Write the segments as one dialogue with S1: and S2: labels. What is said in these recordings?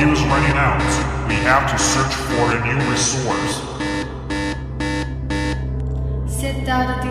S1: fuel is running out. We have to search for a new resource.
S2: Set down the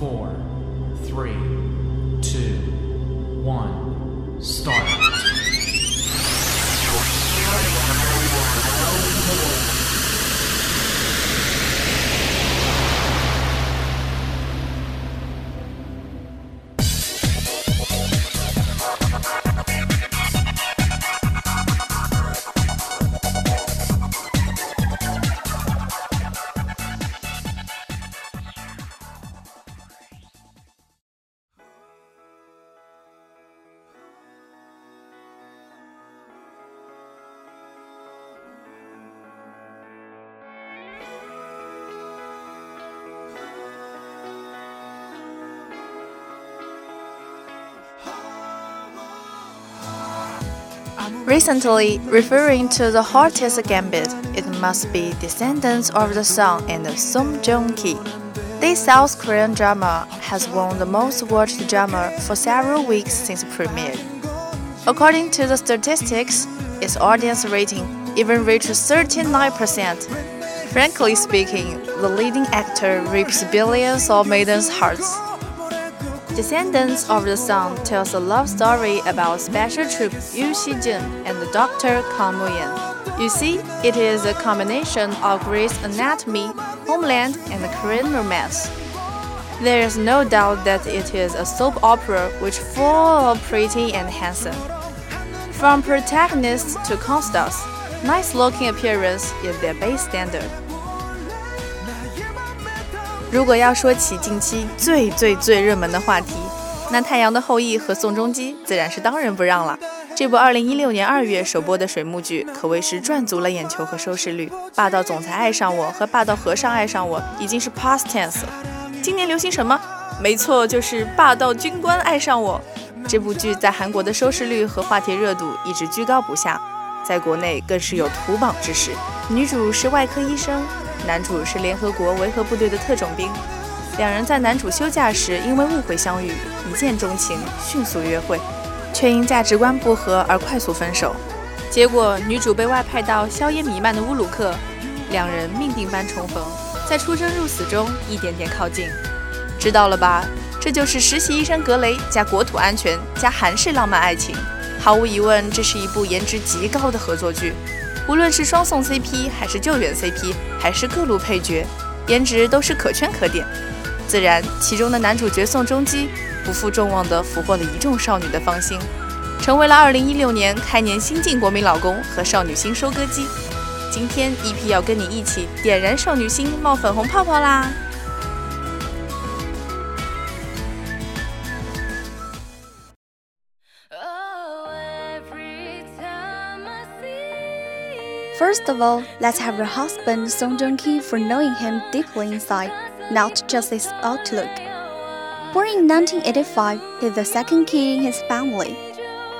S3: four, three, two, one, start.
S4: Recently, referring to the hottest gambit, it must be Descendants of the Sun and Song Joong-ki. This South Korean drama has won the most watched drama for several weeks since premiere. According to the statistics, its audience rating even reached 39%. Frankly speaking, the leading actor reaps billions of maidens' hearts. Descendants of the Sun tells a love story about Special Troop Yu Xijun and the Dr. Kang Mu-yen. You see, it is a combination of Grey's Anatomy, Homeland, and Korean romance. There is no doubt that it is a soap opera which full of pretty and handsome. From protagonists to co-stars, nice-looking appearance is their base standard. 如果要说起近期最最最热门的话题，那《太阳的后裔》和《宋仲基》自然是当仁不让了。这部2016年2月首播的水幕剧可谓是赚足了眼球和收视率。霸道总裁爱上我和霸道和尚爱上我已经是 past tense 了。今年流行什么？没错，就是霸道军官爱上我。这部剧在韩国的收视率和话题热度一直居高不下，在国内更是有屠榜之势。女主是外科医生。男主是联合国维和部队的特种兵，两人在男主休假时因为误会相遇，一见钟情，迅速约会，却因价值观不合而快速分手。结果女主被外派到硝烟弥漫的乌鲁克，两人命定般重逢，在出生入死中一点点靠近。知道了吧？这就是实习医生格雷加国土安全加韩式浪漫爱情。毫无疑问，这是一部颜值极高的合作剧。无论是双宋 CP，还是救援 CP，还是各路配角，颜值都是可圈可点。自然，其中的男主角宋仲基不负众望地俘获了一众少女的芳心，成为了2016年开年新晋国民老公和少女心收割机。今天，EP 要跟你一起点燃少女心，冒粉红泡泡啦！
S5: First of all, let's have your husband Song Joong-ki for knowing him deeply inside, not just his outlook. Born in 1985, he's the second kid in his family.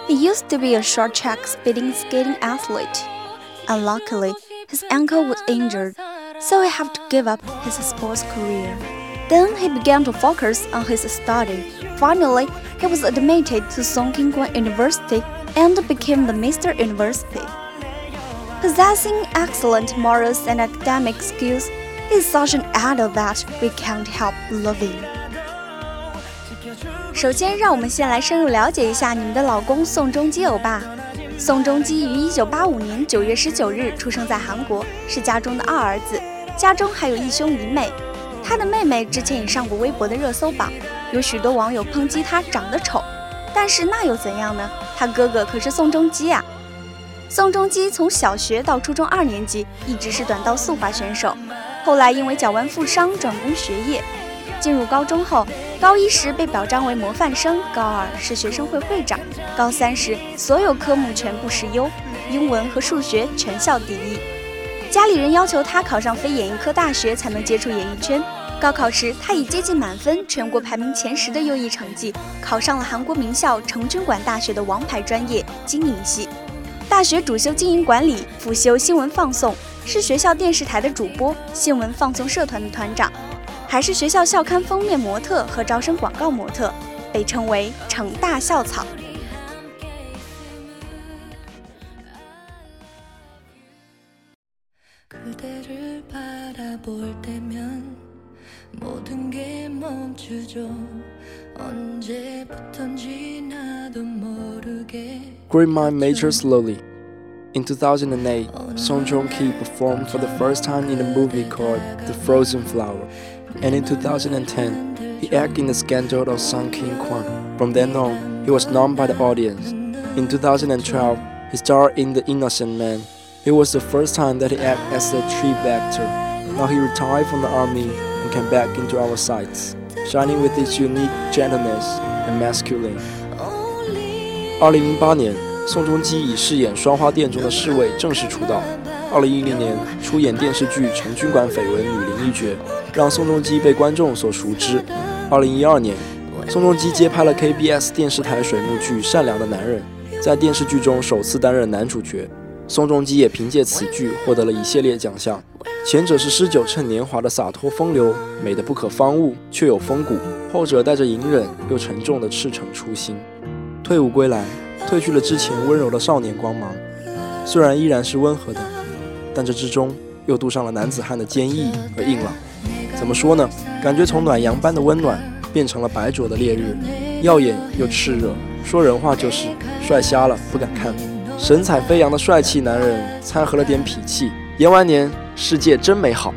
S5: He used to be a short track speeding skating athlete. Unluckily, his ankle was injured, so he had to give up his sports career. Then he began to focus on his study. Finally, he was admitted to Songkyungwan University and became the Mr. University. Possessing excellent morals and academic skills, is such an idol that we can't help loving. 首先，让我们先来深入了解一下你们的老公宋仲基欧巴。宋仲基于1985年9月19日出生在韩国，是家中的二儿子，家中还有一兄一妹。他的妹妹之前也上过微博的热搜榜，有许多网友抨击他长得丑，但是那又怎样呢？他哥哥可是宋仲基啊！宋仲基从小学到初中二年级一直是短道速滑选手，后来因为脚腕负伤转攻学业。进入高中后，高一时被表彰为模范生，高二是学生会会长，高三时所有科目全部是优，英文和数学全校第一。家里人要求他考上非演艺科大学才能接触演艺圈。高考时，他以接近满分、全国排名前十的优异成绩，考上了韩国名校成均馆大学的王牌专业经营系。大学主修经营管理，辅修新闻放送，是学校电视台的主播、新闻放送社团的团长。还是学校校刊封面模特和招生广告模特，被称为“成大校草”。
S6: Great mind matures slowly. In 2008, Song Joong-ki performed for the first time in a movie called The Frozen Flower and in 2010, he acted in the scandal of Sung King Kwan. From then on, he was known by the audience. In 2012, he starred in The Innocent Man. It was the first time that he acted as a trip actor. Now he retired from the army and came back into our sights, shining with his unique gentleness and masculine. 二零零八年，宋仲基以饰演《双花店》中的侍卫正式出道。二零一零年，出演电视剧《成均馆绯闻》女灵一角。让宋仲基被观众所熟知。二零一二年，宋仲基接拍了 KBS 电视台水幕剧《善良的男人》，在电视剧中首次担任男主角。宋仲基也凭借此剧获得了一系列奖项，前者是诗酒趁年华的洒脱风流，美得不可方物，却有风骨；后者带着隐忍又沉重的赤诚初心。退伍归来，褪去了之前温柔的少年光芒，虽然依然是温和的，但这之中又镀上了男子汉的坚毅和硬朗。怎么说呢？感觉从暖阳般的温暖变成了白灼的烈日，耀眼又炽热。说人话就是帅瞎了，不敢看。神采飞扬的帅气男人，掺和了点痞气。延完年，世界真美好。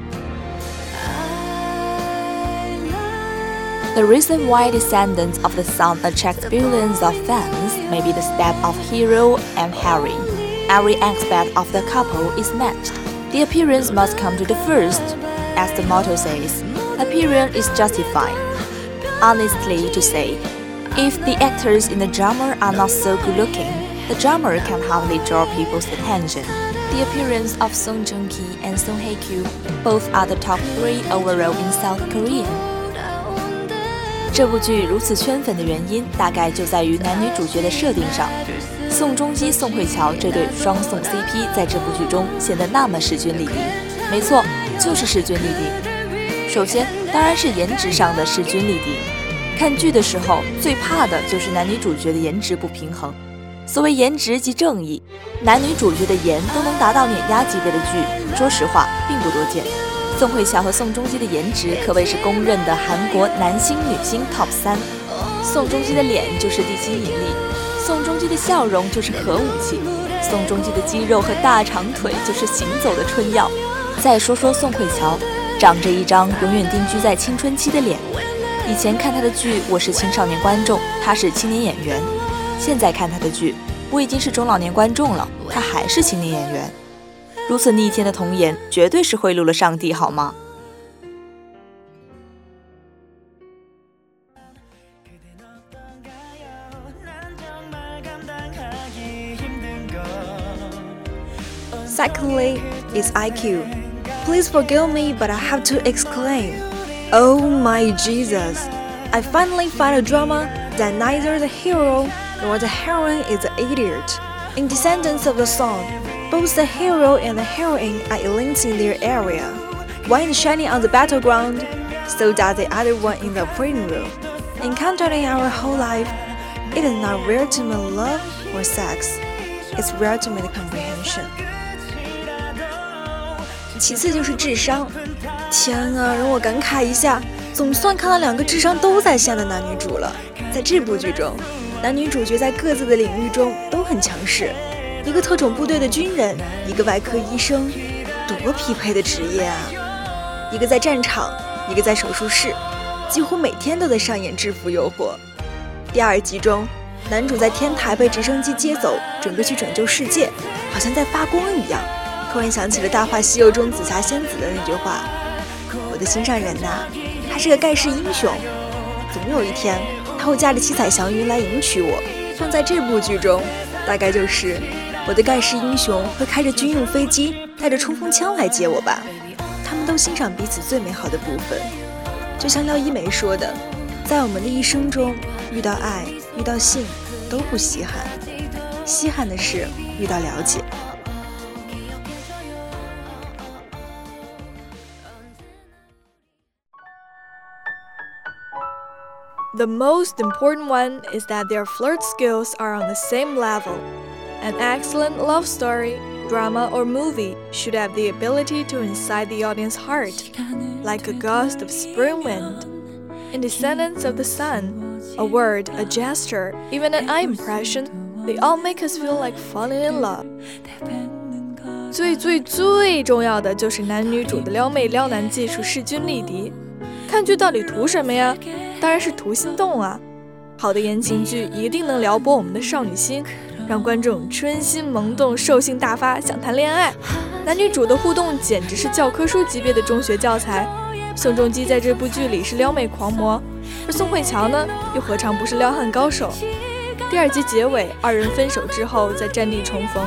S7: The reason why descendants of the sun attract billions of fans may be the step of hero and heroine. Every aspect of the couple is matched. The appearance must come to the first, as the motto says, appearance is justified. Honestly to say, if the actors in the drama are not so good looking, the drama can hardly draw people's attention. The appearance of Song Joong-ki and Song Hye-kyo both are the top three overall in South Korea. 这部剧如此圈粉的原因，大概就在于男女主角的设定上。宋仲基、宋慧乔这对双宋 CP 在这部剧中显得那么势均力敌。没错，就是势均力敌。首先，当然是颜值上的势均力敌。看剧的时候，最怕的就是男女主角的颜值不平衡。所谓颜值即正义，男女主角的颜都能达到碾压级别的剧，说实话并不多见。宋慧乔和宋仲基的颜值可谓是公认的韩国男星女星 TOP 三。宋仲基的脸就是地心引力，宋仲基的笑容就是核武器，宋仲基的肌肉和大长腿就是行走的春药。再说说宋慧乔，长着一张永远定居在青春期的脸。以前看她的剧，我是青少年观众，她是青年演员；现在看她的剧，我已经是中老年观众了，她还是青年演员。如此逆天的童颜，绝对是贿赂了上帝，好吗？
S8: Secondly, is IQ. Please forgive me, but I have to exclaim, Oh my Jesus! I finally find a drama that neither the hero nor the heroine is an idiot. In Descendants of the Sun, both the hero and the heroine are elites in their area. One is shining on the battleground, so does the other one in the operating room. Encountering our whole life, it is not rare to meet love or sex. It's rare to meet comprehension. 其次就是智商，天啊，让我感慨一下，总算看到两个智商都在线的男女主了。在这部剧中，男女主角在各自的领域中都很强势， 一个特种部队的军人，一个外科医生，多匹配的职业啊！一个在战场，一个在手术室，几乎每天都在上演制服诱惑。第二集中，男主在天台被直升机接走，准备去拯救世界，好像在发光一样。突然想起了《大话西游》中紫霞仙子的那句话：“我的心上人呐，他是个盖世英雄，总有一天他会驾着七彩祥云来迎娶我。”放在这部剧中，大概就是我的盖世英雄会开着军用飞机，带着冲锋枪来接我吧。他们都欣赏彼此最美好的部分，就像廖一梅说的，在我们的一生中，遇到爱、遇到性都不稀罕，稀罕的是遇到了解。
S9: The most important one is that their flirt skills are on the same level. An excellent love story, drama, or movie should have the ability to incite the audience's heart, like a gust of spring wind. In Descendants of the Sun, a word, a gesture, even an eye impression, they all make us feel like falling in love. 最最最重要的就是男女主的撩妹撩男技术势均力敌。看剧到底图什么呀？当然是图心动啊！好的言情剧一定能撩拨我们的少女心， 让观众春心萌动、兽性大发，想谈恋爱。男女主的互动简直是教科书级别的中学教材。宋仲基在这部剧里是撩妹狂魔，而宋慧乔呢，又何尝不是撩汉高手？第二集结尾，二人分手之后在战地重逢，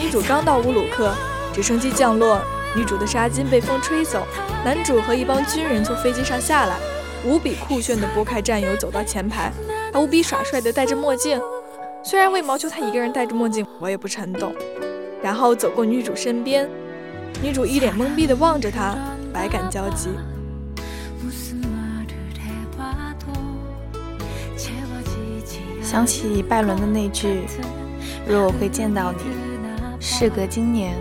S9: 女主刚到乌鲁克，直升机降落，女主的纱巾被风吹走，男主和一帮军人从飞机上下来。无比酷炫的拨开战友走到前排，还无比耍帅的戴着墨镜。虽然为毛就他一个人戴着墨镜，我也不是很懂。然后走过女主身边，女主一脸懵逼的望着他，百感交集。
S4: 想起拜伦的那句：“若我会见到你，事隔今年，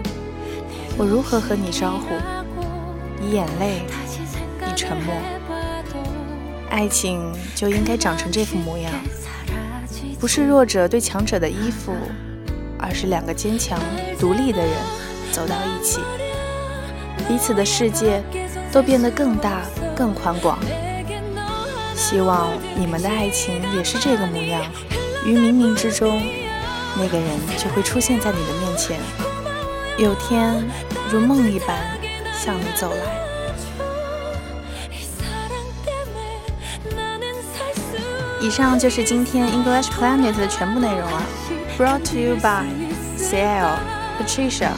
S4: 我如何和你招呼？以眼泪，以沉默。”爱情就应该长成这副模样，不是弱者对强者的依附，而是两个坚强独立的人走到一起，彼此的世界都变得更大更宽广。希望你们的爱情也是这个模样，于冥冥之中，那个人就会出现在你的面前，有天如梦一般向你走来。以上就是今天 English Planet 的全部内容了。Brought to you by Ciel, Patricia,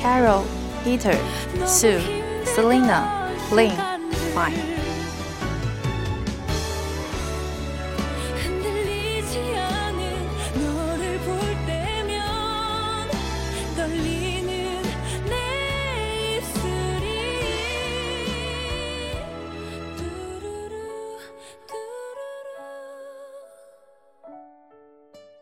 S4: Carol, Peter, Sue, Selena, Lynn, Fine.